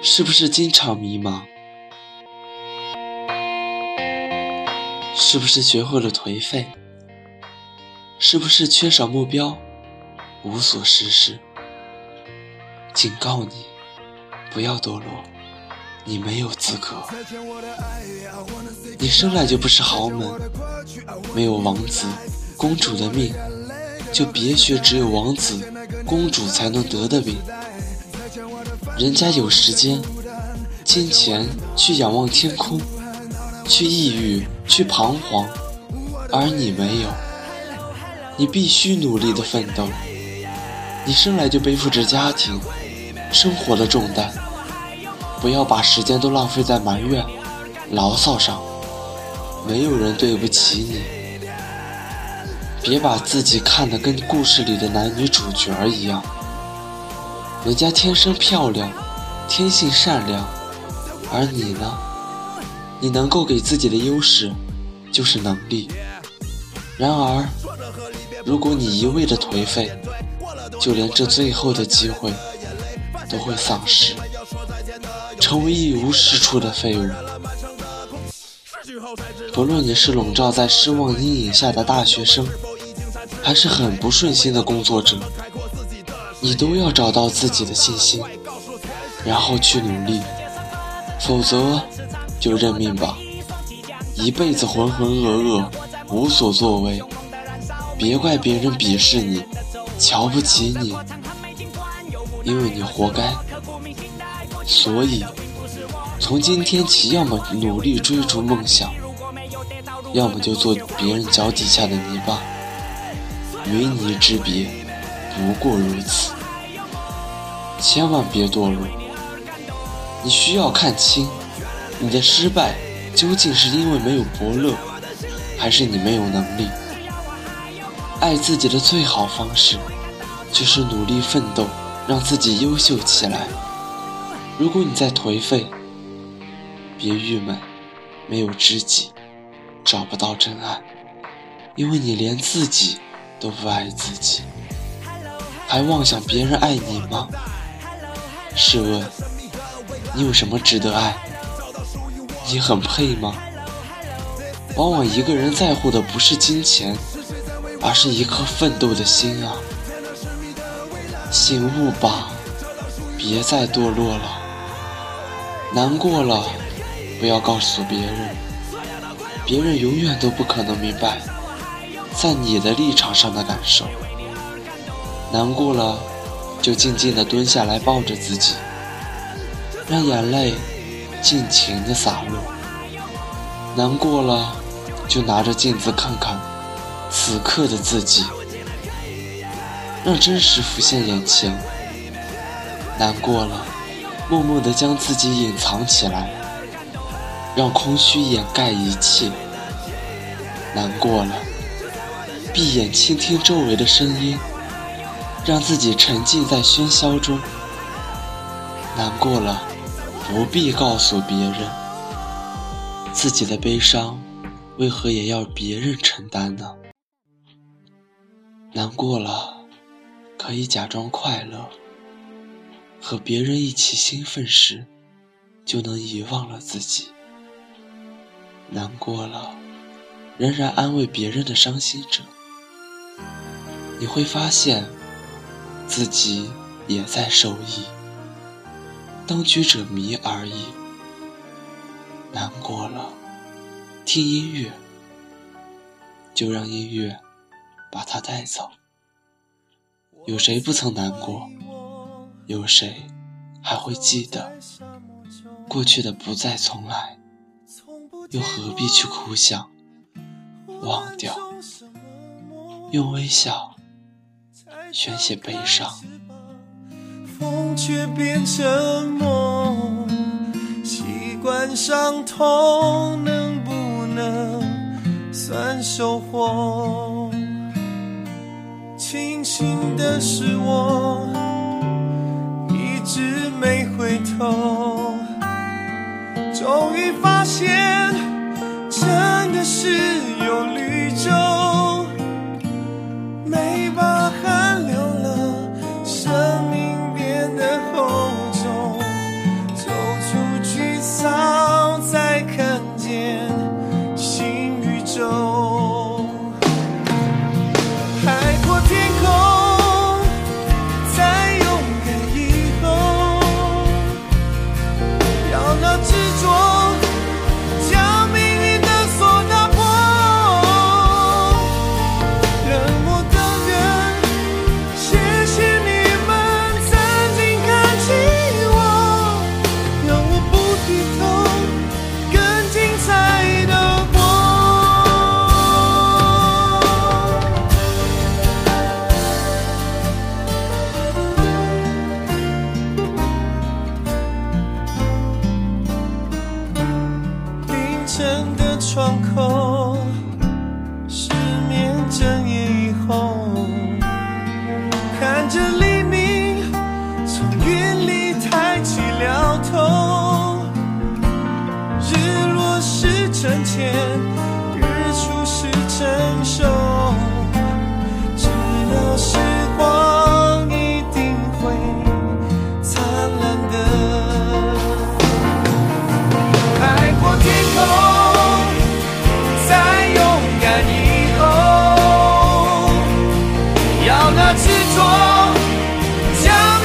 是不是经常迷茫？是不是学会了颓废？是不是缺少目标，无所事事？警告你，不要堕落，你没有资格。你生来就不是豪门，没有王子、公主的命，就别学只有王子、公主才能得的病。人家有时间、金钱去仰望天空，去抑郁，去彷徨，而你没有。你必须努力的奋斗。你生来就背负着家庭、生活的重担，不要把时间都浪费在埋怨、牢骚上。没有人对不起你。别把自己看得跟故事里的男女主角一样。人家天生漂亮，天性善良，而你呢？你能够给自己的优势就是能力。然而，如果你一味的颓废，就连这最后的机会都会丧失，成为一无是处的废物。不论你是笼罩在失望阴影下的大学生，还是很不顺心的工作者。你都要找到自己的信心，然后去努力，否则就认命吧。一辈子浑浑噩噩，无所作为，别怪别人鄙视你，瞧不起你，因为你活该。所以，从今天起，要么努力追逐梦想，要么就做别人脚底下的泥巴。与你之别。不过如此，千万别堕落。你需要看清，你的失败究竟是因为没有伯乐，还是你没有能力？爱自己的最好方式，就是努力奋斗，让自己优秀起来。如果你在颓废，别郁闷，没有知己，找不到真爱，因为你连自己都不爱自己。还妄想别人爱你吗？试问，你有什么值得爱？你很配吗？往往一个人在乎的不是金钱，而是一颗奋斗的心啊！醒悟吧，别再堕落了。难过了，不要告诉别人，别人永远都不可能明白，在你的立场上的感受。难过了，就静静地蹲下来，抱着自己，让眼泪尽情地洒落。难过了，就拿着镜子看看此刻的自己，让真实浮现眼前。难过了，默默地将自己隐藏起来，让空虚掩盖一切。难过了，闭眼倾听周围的声音。让自己沉浸在喧嚣中，难过了，不必告诉别人。自己的悲伤，为何也要别人承担呢？难过了，可以假装快乐，和别人一起兴奋时，就能遗忘了自己。难过了，仍然安慰别人的伤心者，你会发现。自己也在受益，当局者迷而已。难过了，听音乐，就让音乐把它带走。有谁不曾难过？有谁还会记得？过去的不再重来，又何必去哭想？忘掉，用微笑。宣泄悲伤，风却变成梦，习惯伤痛，能不能算收获？庆幸的是，我一直没回头，终于发现，真的是有天，日出时成熟，只要时光一定会灿烂的。海阔天空，再勇敢以后，要那执着，将。